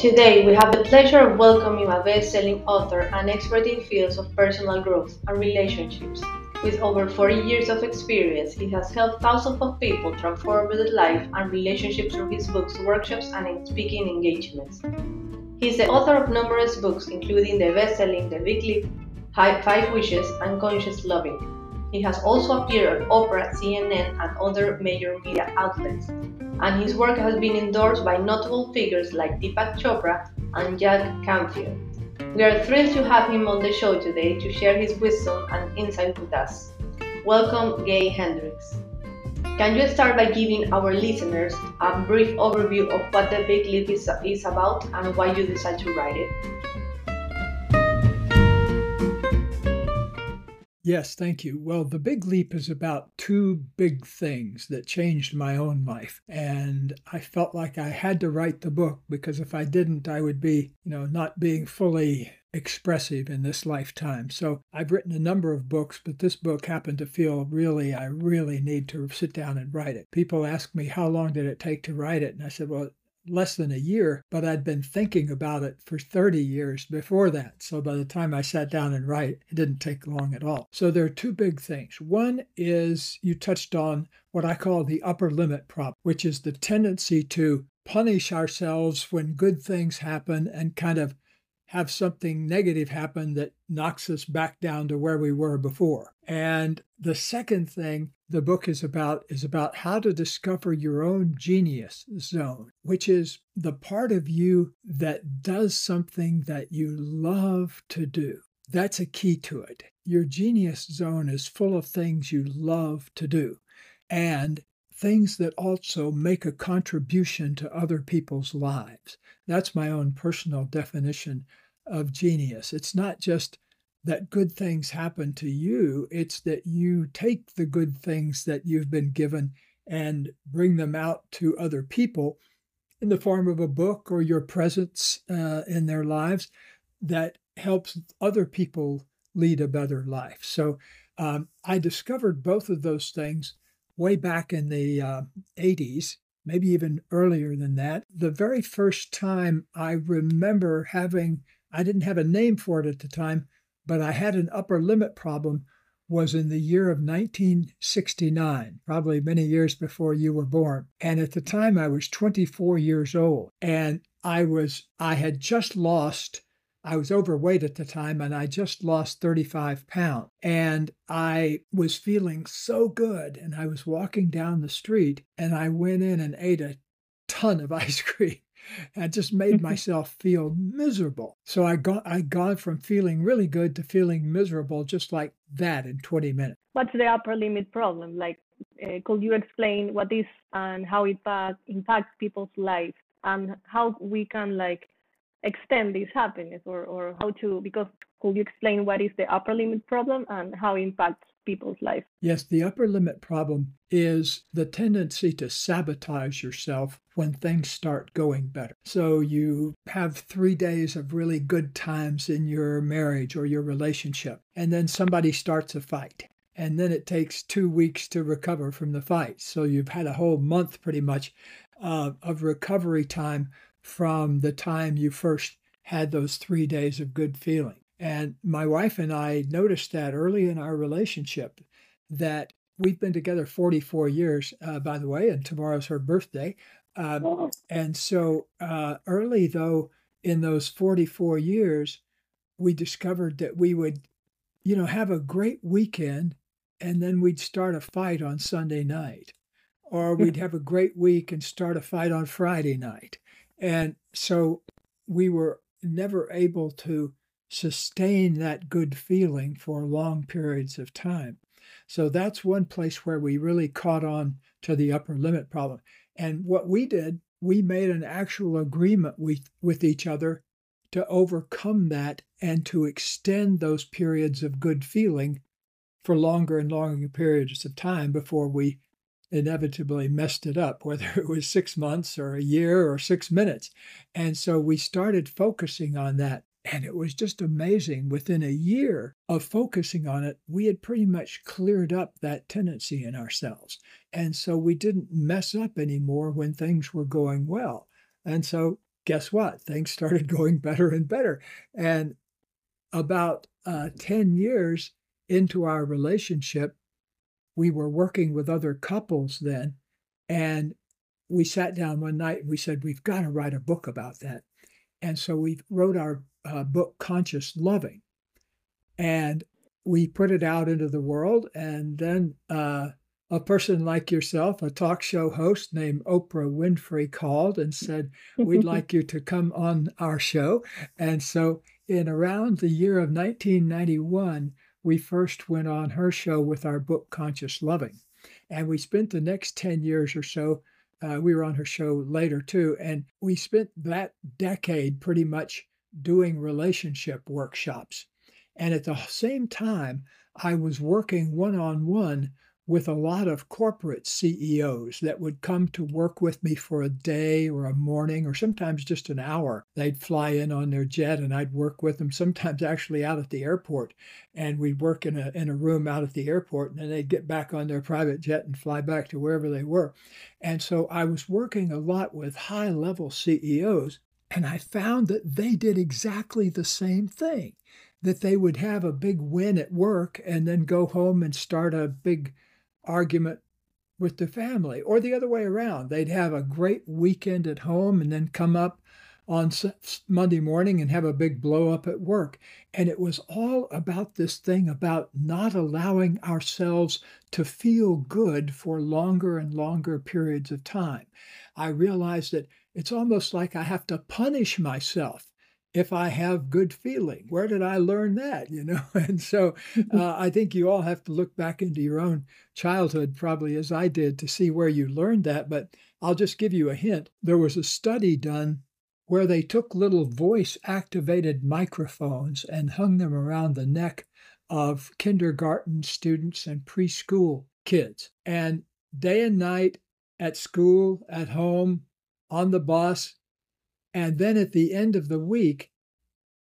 Today, we have the pleasure of welcoming a best selling author and expert in fields of personal growth and relationships. With over 40 years of experience, he has helped thousands of people transform their life and relationships through his books, workshops, and speaking engagements. He is the author of numerous books, including the best selling The Big Leap, Five Wishes, and Conscious Loving. He has also appeared on Oprah, CNN, and other major media outlets, and his work has been endorsed by notable figures like Deepak Chopra and Jack Canfield. We are thrilled to have him on the show today to share his wisdom and insight with us. Welcome, Gay Hendricks. Can you start by giving our listeners a brief overview of what the Big Leap is, is about and why you decided to write it? Yes, thank you. Well, The Big Leap is about two big things that changed my own life. And I felt like I had to write the book because if I didn't, I would be, you know, not being fully expressive in this lifetime. So I've written a number of books, but this book happened to feel really, I really need to sit down and write it. People ask me, how long did it take to write it? And I said, well, less than a year, but I'd been thinking about it for 30 years before that. So by the time I sat down and write, it didn't take long at all. So there are two big things. One is you touched on what I call the upper limit problem, which is the tendency to punish ourselves when good things happen and kind of have something negative happen that knocks us back down to where we were before. And the second thing the book is about is about how to discover your own genius zone, which is the part of you that does something that you love to do. That's a key to it. Your genius zone is full of things you love to do and things that also make a contribution to other people's lives. That's my own personal definition of genius. It's not just that good things happen to you, it's that you take the good things that you've been given and bring them out to other people in the form of a book or your presence uh, in their lives that helps other people lead a better life. So um, I discovered both of those things way back in the uh, 80s, maybe even earlier than that. The very first time I remember having, I didn't have a name for it at the time, but I had an upper limit problem was in the year of 1969, probably many years before you were born. And at the time I was 24 years old and I was I had just lost I was overweight at the time and I just lost 35 pounds. And I was feeling so good. And I was walking down the street and I went in and ate a ton of ice cream. I just made myself feel miserable. So I got I got from feeling really good to feeling miserable just like that in 20 minutes. What's the upper limit problem? Like, uh, could you explain what is and how it impacts people's life and how we can like extend this happiness or, or how to because could you explain what is the upper limit problem and how it impacts people's life? Yes the upper limit problem is the tendency to sabotage yourself when things start going better. So you have three days of really good times in your marriage or your relationship and then somebody starts a fight and then it takes two weeks to recover from the fight. So you've had a whole month pretty much uh, of recovery time from the time you first had those three days of good feeling. And my wife and I noticed that early in our relationship that we've been together 44 years, uh, by the way, and tomorrow's her birthday. Um, and so uh, early, though, in those 44 years, we discovered that we would, you know, have a great weekend and then we'd start a fight on Sunday night. Or we'd have a great week and start a fight on Friday night. And so we were never able to sustain that good feeling for long periods of time. So that's one place where we really caught on to the upper limit problem. And what we did, we made an actual agreement with, with each other to overcome that and to extend those periods of good feeling for longer and longer periods of time before we inevitably messed it up, whether it was six months or a year or six minutes. And so we started focusing on that. And it was just amazing. Within a year of focusing on it, we had pretty much cleared up that tendency in ourselves. And so we didn't mess up anymore when things were going well. And so guess what? Things started going better and better. And about uh, 10 years into our relationship, we were working with other couples then. And we sat down one night and we said, We've got to write a book about that. And so we wrote our uh, book, Conscious Loving. And we put it out into the world. And then uh, a person like yourself, a talk show host named Oprah Winfrey, called and said, We'd like you to come on our show. And so, in around the year of 1991, we first went on her show with our book, Conscious Loving. And we spent the next 10 years or so, uh, we were on her show later too, and we spent that decade pretty much doing relationship workshops. And at the same time, I was working one on one with a lot of corporate CEOs that would come to work with me for a day or a morning or sometimes just an hour. They'd fly in on their jet and I'd work with them, sometimes actually out at the airport. And we'd work in a, in a room out at the airport and then they'd get back on their private jet and fly back to wherever they were. And so I was working a lot with high level CEOs. And I found that they did exactly the same thing that they would have a big win at work and then go home and start a big argument with the family, or the other way around. They'd have a great weekend at home and then come up on Monday morning and have a big blow up at work. And it was all about this thing about not allowing ourselves to feel good for longer and longer periods of time. I realized that it's almost like I have to punish myself if I have good feeling. Where did I learn that? You know, and so uh, I think you all have to look back into your own childhood, probably as I did, to see where you learned that. But I'll just give you a hint. There was a study done where they took little voice activated microphones and hung them around the neck of kindergarten students and preschool kids. And day and night at school, at home, on the bus, and then at the end of the week,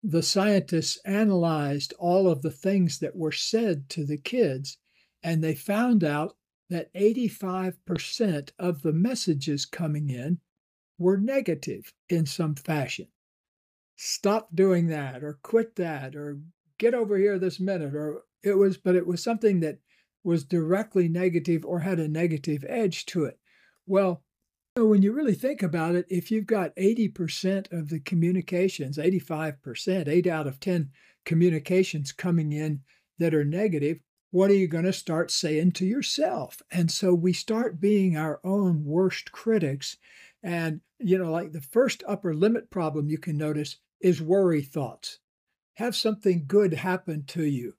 the scientists analyzed all of the things that were said to the kids, and they found out that 85% of the messages coming in were negative in some fashion. Stop doing that, or quit that, or get over here this minute, or it was, but it was something that was directly negative or had a negative edge to it. Well, so when you really think about it, if you've got 80% of the communications, 85%, 8 out of 10 communications coming in that are negative, what are you going to start saying to yourself? And so we start being our own worst critics. And, you know, like the first upper limit problem you can notice is worry thoughts. Have something good happen to you,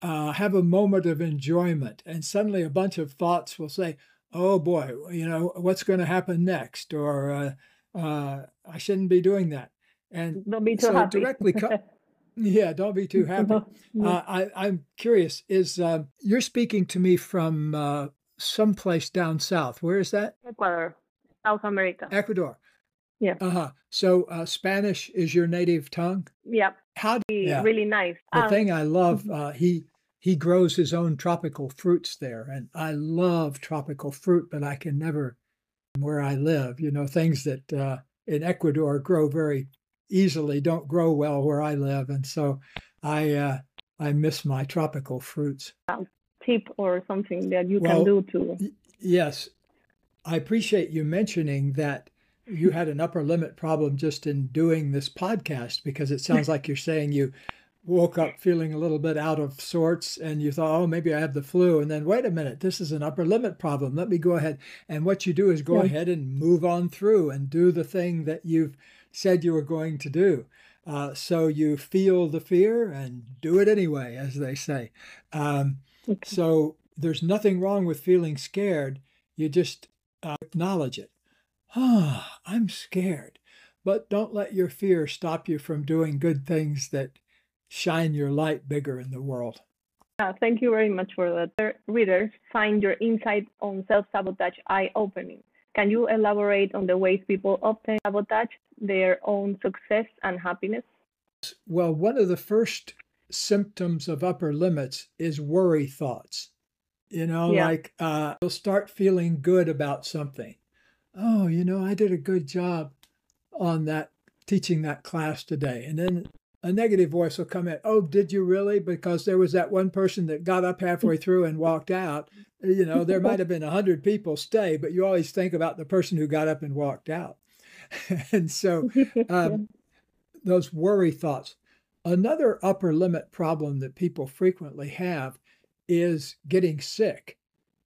uh, have a moment of enjoyment, and suddenly a bunch of thoughts will say, oh boy, you know, what's going to happen next? Or uh, uh, I shouldn't be doing that. And don't be too so happy. directly, co- yeah, don't be too happy. Uh, I, I'm curious. Is uh, you're speaking to me from uh, someplace down south? Where is that? Ecuador, South America. Ecuador. Yeah. Uh huh. So uh, Spanish is your native tongue. Yep. How? Yeah. Really nice. The Um, thing I love, uh, he he grows his own tropical fruits there, and I love tropical fruit, but I can never where I live. You know, things that uh, in Ecuador grow very easily don't grow well where I live, and so I uh, I miss my tropical fruits. tip or something that you Well, can do to Yes, I appreciate you mentioning that you had an upper limit problem just in doing this podcast because it sounds like you're saying you woke up feeling a little bit out of sorts and you thought, oh, maybe I have the flu. And then, wait a minute, this is an upper limit problem. Let me go ahead. And what you do is go Yeah. ahead and move on through and do the thing that you've said you were going to do. Uh, so you feel the fear and do it anyway, as they say. Um, Okay. so there's nothing wrong with feeling scared. You just uh, acknowledge it. Ah, I'm scared. But don't let your fear stop you from doing good things that shine your light bigger in the world. Yeah, thank you very much for that. Our Readers find your insight on self-sabotage eye-opening. Can you elaborate on the ways people often sabotage their own success and happiness? Well, one of the first symptoms of upper limits is worry thoughts. You know, Yeah. like uh, you'll start feeling good about something. Oh, you know, I did a good job on that teaching that class today. And then a negative voice will come in, oh, did you really? Because there was that one person that got up halfway through and walked out. You know, there might have been a hundred people stay, but you always think about the person who got up and walked out. and so um, those worry thoughts. Another upper limit problem that people frequently have is getting sick.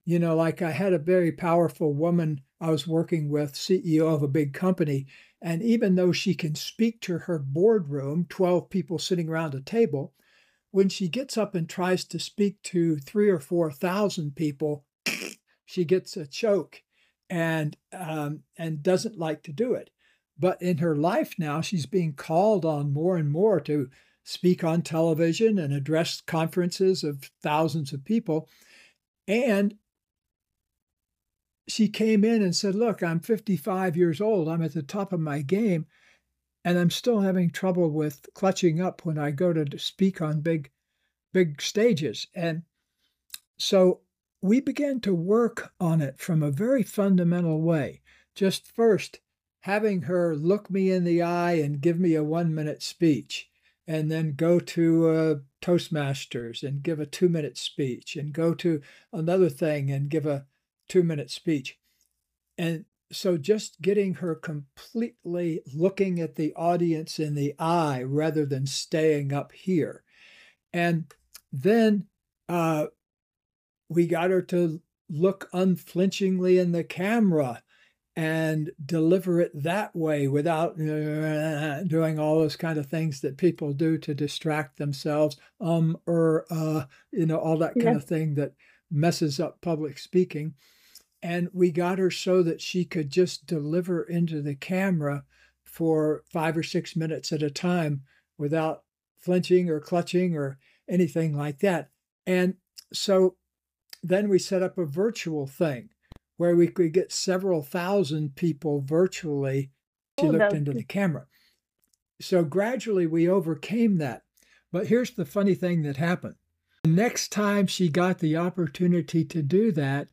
You know, like I had a very powerful woman I was working with, CEO of a big company, and even though she can speak to her boardroom, 12 people sitting around a table, when she gets up and tries to speak to three or 4,000 people, she gets a choke and, um, and doesn't like to do it. But in her life now, she's being called on more and more to speak on television and address conferences of thousands of people. And she came in and said, Look, I'm 55 years old. I'm at the top of my game, and I'm still having trouble with clutching up when I go to speak on big, big stages. And so we began to work on it from a very fundamental way. Just first, having her look me in the eye and give me a one minute speech, and then go to uh, Toastmasters and give a two minute speech, and go to another thing and give a two minute speech. And so just getting her completely looking at the audience in the eye rather than staying up here. And then uh, we got her to look unflinchingly in the camera and deliver it that way without uh, doing all those kind of things that people do to distract themselves um or uh you know all that kind yeah. of thing that messes up public speaking and we got her so that she could just deliver into the camera for five or six minutes at a time without flinching or clutching or anything like that. And so then we set up a virtual thing where we could get several thousand people virtually. She oh, looked into the camera. So gradually we overcame that. But here's the funny thing that happened. The next time she got the opportunity to do that,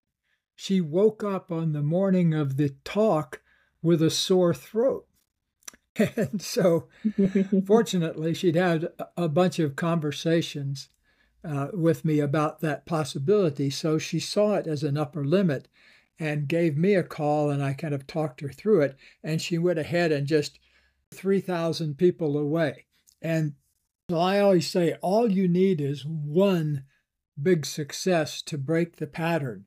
she woke up on the morning of the talk with a sore throat. And so, fortunately, she'd had a bunch of conversations uh, with me about that possibility. So she saw it as an upper limit and gave me a call, and I kind of talked her through it. And she went ahead and just 3,000 people away. And so I always say all you need is one big success to break the pattern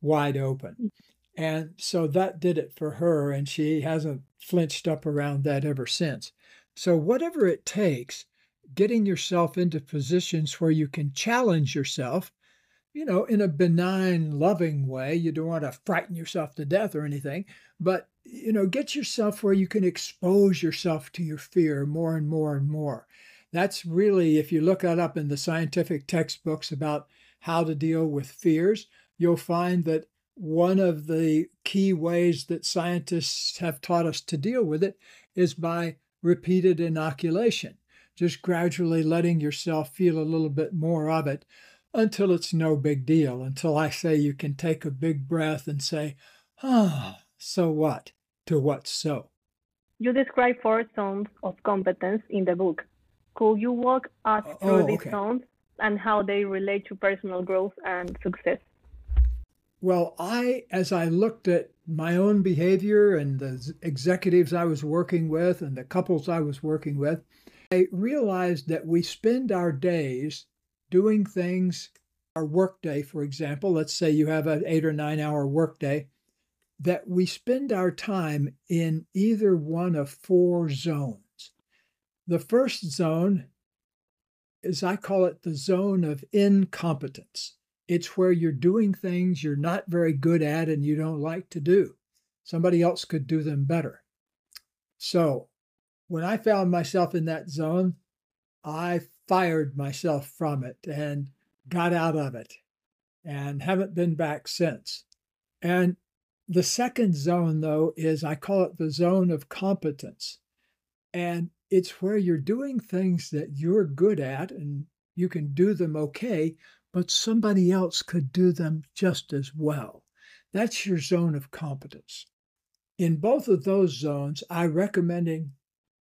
wide open. Mm. And so that did it for her, and she hasn't flinched up around that ever since. So, whatever it takes, getting yourself into positions where you can challenge yourself, you know, in a benign, loving way. You don't want to frighten yourself to death or anything, but, you know, get yourself where you can expose yourself to your fear more and more and more. That's really, if you look that up in the scientific textbooks about how to deal with fears, you'll find that one of the key ways that scientists have taught us to deal with it is by repeated inoculation, just gradually letting yourself feel a little bit more of it until it's no big deal, until I say you can take a big breath and say, ah, so what? To what so? You describe four zones of competence in the book. Could you walk us oh, through oh, these zones and how they relate to personal growth and success? Well, I, as I looked at my own behavior and the executives I was working with and the couples I was working with, I realized that we spend our days doing things, our workday, for example, let's say you have an eight or nine hour workday, that we spend our time in either one of four zones. The first zone is, I call it the zone of incompetence. It's where you're doing things you're not very good at and you don't like to do. Somebody else could do them better. So when I found myself in that zone, I fired myself from it and got out of it and haven't been back since. And the second zone, though, is I call it the zone of competence. And it's where you're doing things that you're good at and you can do them okay, but somebody else could do them just as well. That's your zone of competence. In both of those zones, I recommend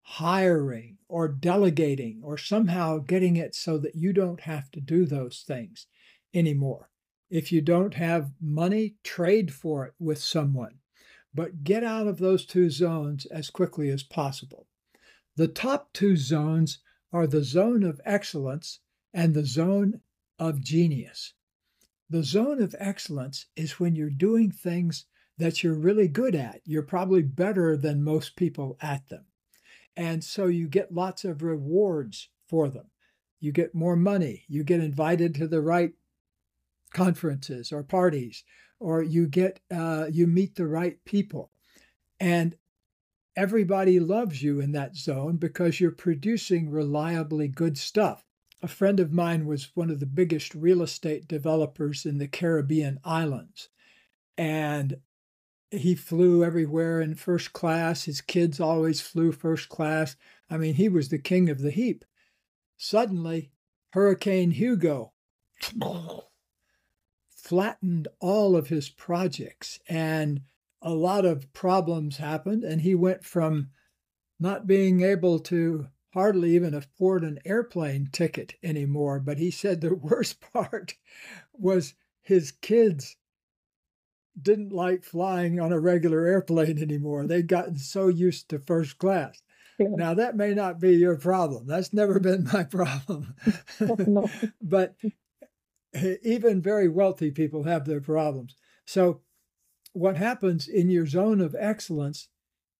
hiring or delegating or somehow getting it so that you don't have to do those things anymore. If you don't have money, trade for it with someone, but get out of those two zones as quickly as possible. The top two zones are the zone of excellence and the zone of genius. The zone of excellence is when you're doing things that you're really good at. You're probably better than most people at them. And so you get lots of rewards for them. You get more money. You get invited to the right conferences or parties, or you get uh, you meet the right people, and everybody loves you in that zone because you're producing reliably good stuff. A friend of mine was one of the biggest real estate developers in the Caribbean islands, and he flew everywhere in first class. His kids always flew first class. I mean, he was the king of the heap. Suddenly, Hurricane Hugo flattened all of his projects, and a lot of problems happened. And he went from not being able to hardly even afford an airplane ticket anymore. But he said the worst part was his kids didn't like flying on a regular airplane anymore. They'd gotten so used to first class. Yeah. Now, that may not be your problem. That's never been my problem. no. but eh, even very wealthy people have their problems. So, what happens in your zone of excellence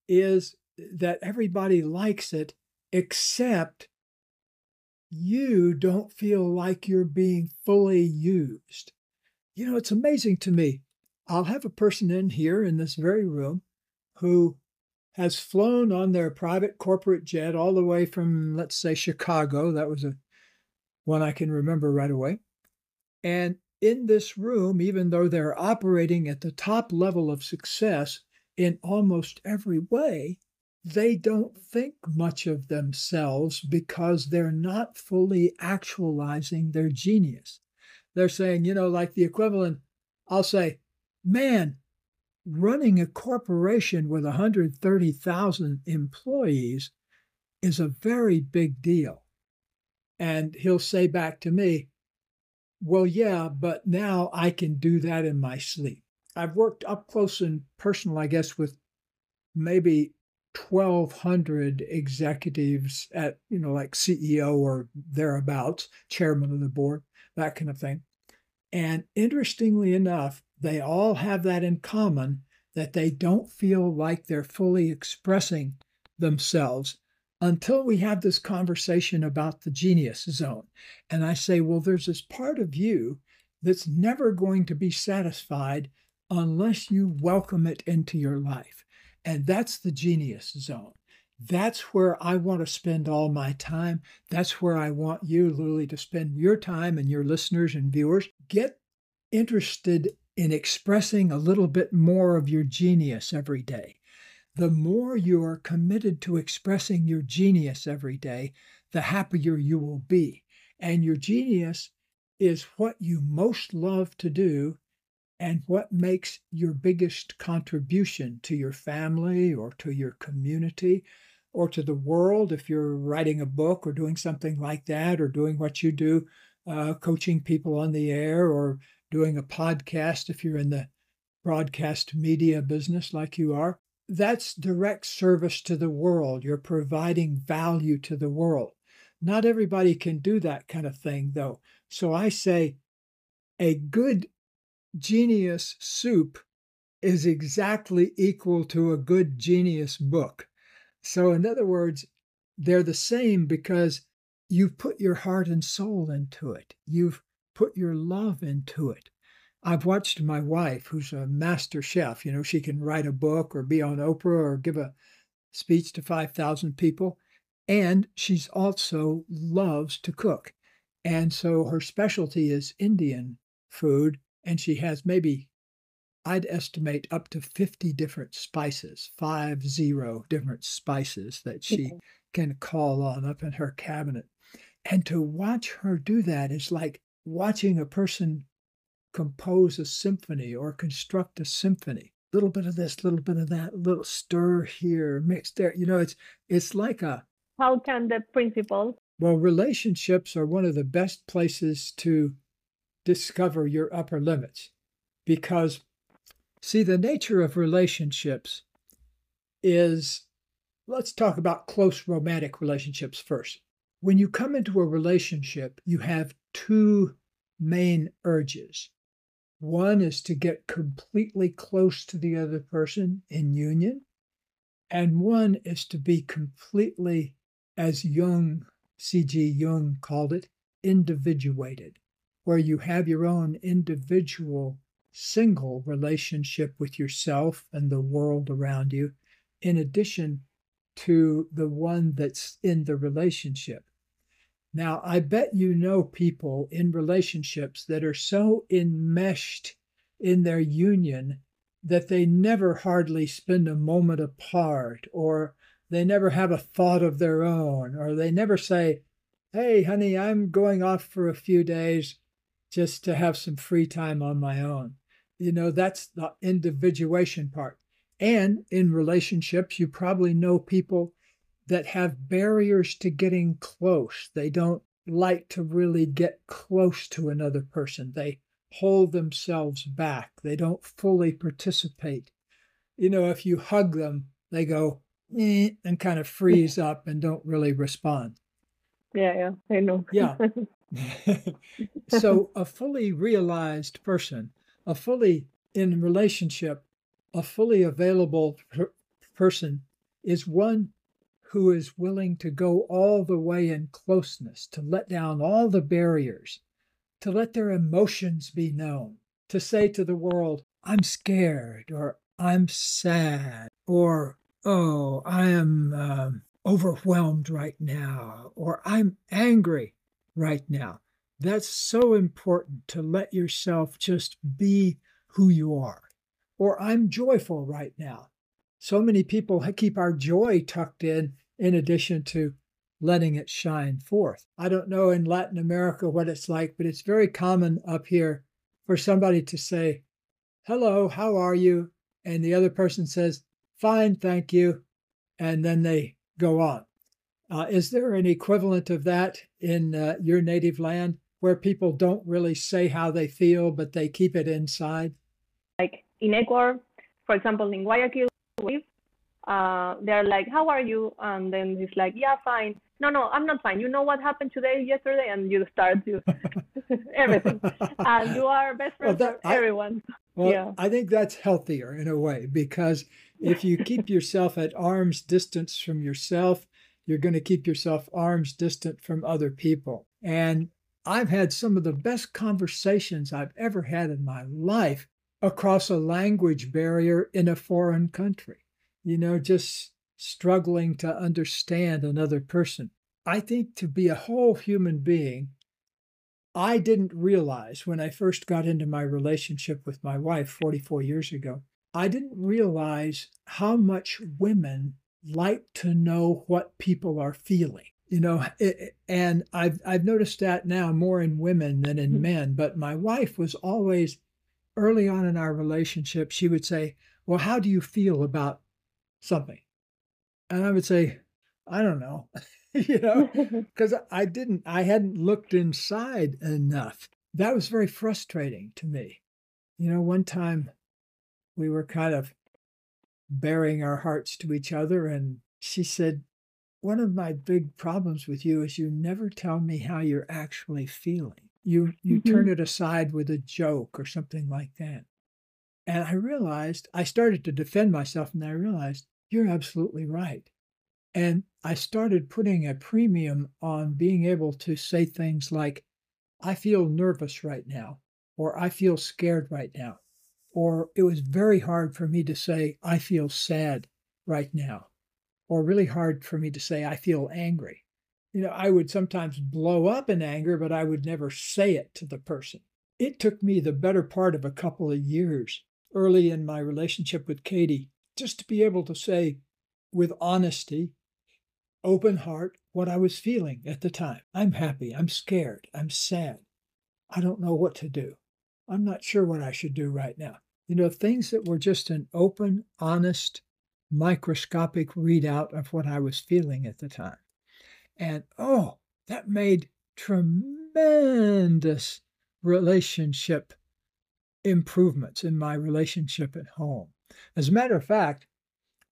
is that everybody likes it, except you don't feel like you're being fully used. You know, it's amazing to me I'll have a person in here in this very room who has flown on their private corporate jet all the way from, let's say, Chicago. That was a one I can remember right away. And in this room, even though they're operating at the top level of success in almost every way, they don't think much of themselves because they're not fully actualizing their genius. They're saying, you know, like the equivalent, I'll say, man, running a corporation with 130,000 employees is a very big deal. And he'll say back to me, well, yeah, but now I can do that in my sleep. I've worked up close and personal, I guess, with maybe 1,200 executives at, you know, like CEO or thereabouts, chairman of the board, that kind of thing. And interestingly enough, they all have that in common that they don't feel like they're fully expressing themselves until we have this conversation about the genius zone. And I say, well, there's this part of you that's never going to be satisfied unless you welcome it into your life. And that's the genius zone. That's where I want to spend all my time. That's where I want you, Luli, to spend your time and your listeners and viewers. Get interested in expressing a little bit more of your genius every day. The more you are committed to expressing your genius every day, the happier you will be. And your genius is what you most love to do and what makes your biggest contribution to your family or to your community or to the world if you're writing a book or doing something like that or doing what you do uh, coaching people on the air or doing a podcast if you're in the broadcast media business like you are. That's direct service to the world. You're providing value to the world. Not everybody can do that kind of thing, though. So I say a good genius soup is exactly equal to a good genius book. So, in other words, they're the same because you've put your heart and soul into it. You've put your love into it. I've watched my wife, who's a master chef, you know, she can write a book or be on Oprah or give a speech to 5,000 people. And she's also loves to cook. And so her specialty is Indian food. And she has maybe, I'd estimate, up to 50 different spices, five zero different spices that she can call on up in her cabinet. And to watch her do that is like watching a person compose a symphony or construct a symphony. A little bit of this, little bit of that, a little stir here, mix there. You know, it's it's like a how can the principles well, relationships are one of the best places to discover your upper limits because see the nature of relationships is let's talk about close romantic relationships first. When you come into a relationship, you have two main urges. One is to get completely close to the other person in union, and one is to be completely, as Jung, C.G. Jung called it, individuated, where you have your own individual single relationship with yourself and the world around you, in addition to the one that's in the relationship. Now, I bet you know people in relationships that are so enmeshed in their union that they never hardly spend a moment apart, or they never have a thought of their own, or they never say, Hey, honey, I'm going off for a few days just to have some free time on my own. You know, that's the individuation part. And in relationships, you probably know people that have barriers to getting close. They don't like to really get close to another person. They hold themselves back. They don't fully participate. You know, if you hug them, they go eh, and kind of freeze up and don't really respond. Yeah, yeah, I know. Yeah. so a fully realized person, a fully in relationship, a fully available per- person is one who is willing to go all the way in closeness, to let down all the barriers, to let their emotions be known, to say to the world, I'm scared, or I'm sad, or, oh, I am um, overwhelmed right now, or I'm angry right now. That's so important to let yourself just be who you are. Or I'm joyful right now. So many people keep our joy tucked in in addition to letting it shine forth. I don't know in Latin America what it's like, but it's very common up here for somebody to say, Hello, how are you? And the other person says, Fine, thank you. And then they go on. Uh, is there an equivalent of that in uh, your native land where people don't really say how they feel, but they keep it inside? Like in Ecuador, for example, in Guayaquil, uh, they're like, "How are you?" And then he's like, "Yeah, fine." No, no, I'm not fine. You know what happened today, yesterday, and you start to everything, and you are best friends well, that, everyone. well, yeah. I think that's healthier in a way because if you keep yourself at arm's distance from yourself, you're going to keep yourself arm's distant from other people. And I've had some of the best conversations I've ever had in my life across a language barrier in a foreign country you know, just struggling to understand another person. I think to be a whole human being, I didn't realize when I first got into my relationship with my wife 44 years ago, I didn't realize how much women like to know what people are feeling. You know, it, and I've I've noticed that now more in women than in mm-hmm. men. But my wife was always early on in our relationship. She would say, "Well, how do you feel about something. And I would say, I don't know, you know, because I didn't, I hadn't looked inside enough. That was very frustrating to me. You know, one time we were kind of baring our hearts to each other, and she said, One of my big problems with you is you never tell me how you're actually feeling. You you mm-hmm. turn it aside with a joke or something like that. And I realized I started to defend myself, and I realized you're absolutely right. And I started putting a premium on being able to say things like, I feel nervous right now, or I feel scared right now. Or it was very hard for me to say, I feel sad right now, or really hard for me to say, I feel angry. You know, I would sometimes blow up in anger, but I would never say it to the person. It took me the better part of a couple of years early in my relationship with Katie just to be able to say with honesty, open heart, what I was feeling at the time. I'm happy. I'm scared. I'm sad. I don't know what to do. I'm not sure what I should do right now. You know, things that were just an open, honest, microscopic readout of what I was feeling at the time. And oh, that made tremendous relationship improvements in my relationship at home. As a matter of fact,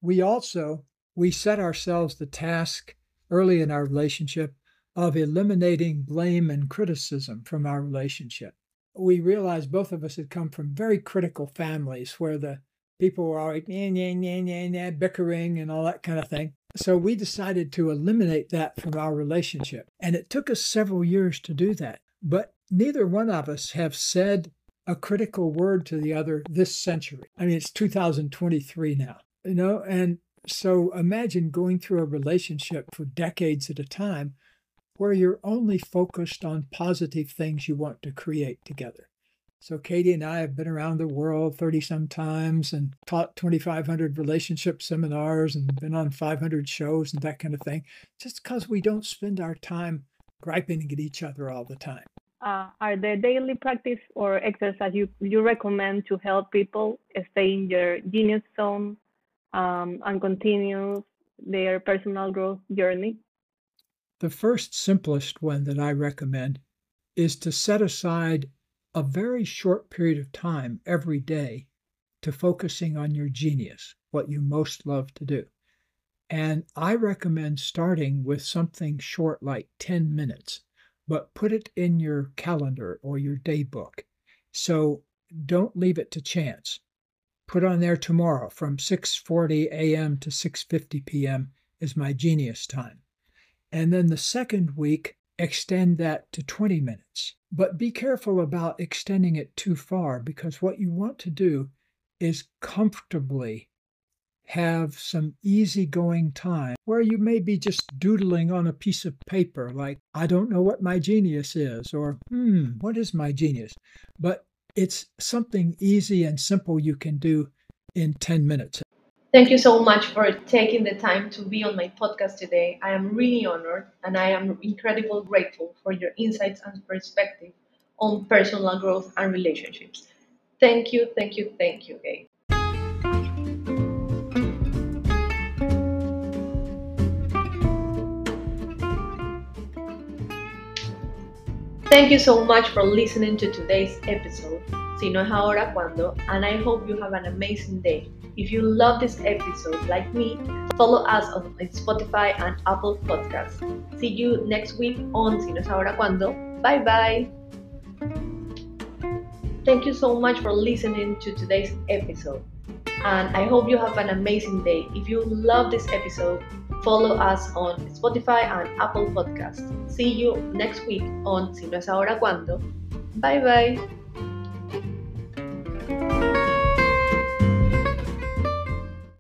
we also we set ourselves the task early in our relationship of eliminating blame and criticism from our relationship. We realized both of us had come from very critical families where the people were always nah, nah, nah, nah, nah, bickering and all that kind of thing. So we decided to eliminate that from our relationship. And it took us several years to do that. But neither one of us have said a critical word to the other this century. I mean, it's 2023 now, you know, and so imagine going through a relationship for decades at a time where you're only focused on positive things you want to create together. So Katie and I have been around the world 30 some times and taught 2,500 relationship seminars and been on 500 shows and that kind of thing, just because we don't spend our time griping at each other all the time. Uh, are there daily practice or exercise you, you recommend to help people stay in their genius zone um, and continue their personal growth journey? The first simplest one that I recommend is to set aside a very short period of time every day to focusing on your genius, what you most love to do. And I recommend starting with something short like 10 minutes, but put it in your calendar or your day book. So don't leave it to chance put on there tomorrow from 6:40 a.m. to 6:50 p.m. is my genius time. And then the second week extend that to 20 minutes. But be careful about extending it too far because what you want to do is comfortably have some easygoing time where you may be just doodling on a piece of paper, like, I don't know what my genius is, or, hmm, what is my genius? But it's something easy and simple you can do in 10 minutes. Thank you so much for taking the time to be on my podcast today. I am really honored and I am incredibly grateful for your insights and perspective on personal growth and relationships. Thank you, thank you, thank you, Gay. Thank you so much for listening to today's episode. Si no es ahora, cuando? And I hope you have an amazing day. If you love this episode, like me, follow us on Spotify and Apple Podcasts. See you next week on Si no es ahora, cuando? Bye bye. Thank you so much for listening to today's episode. And I hope you have an amazing day. If you love this episode, Follow us on Spotify and Apple Podcasts. See you next week on Si no es ahora cuando. Bye bye.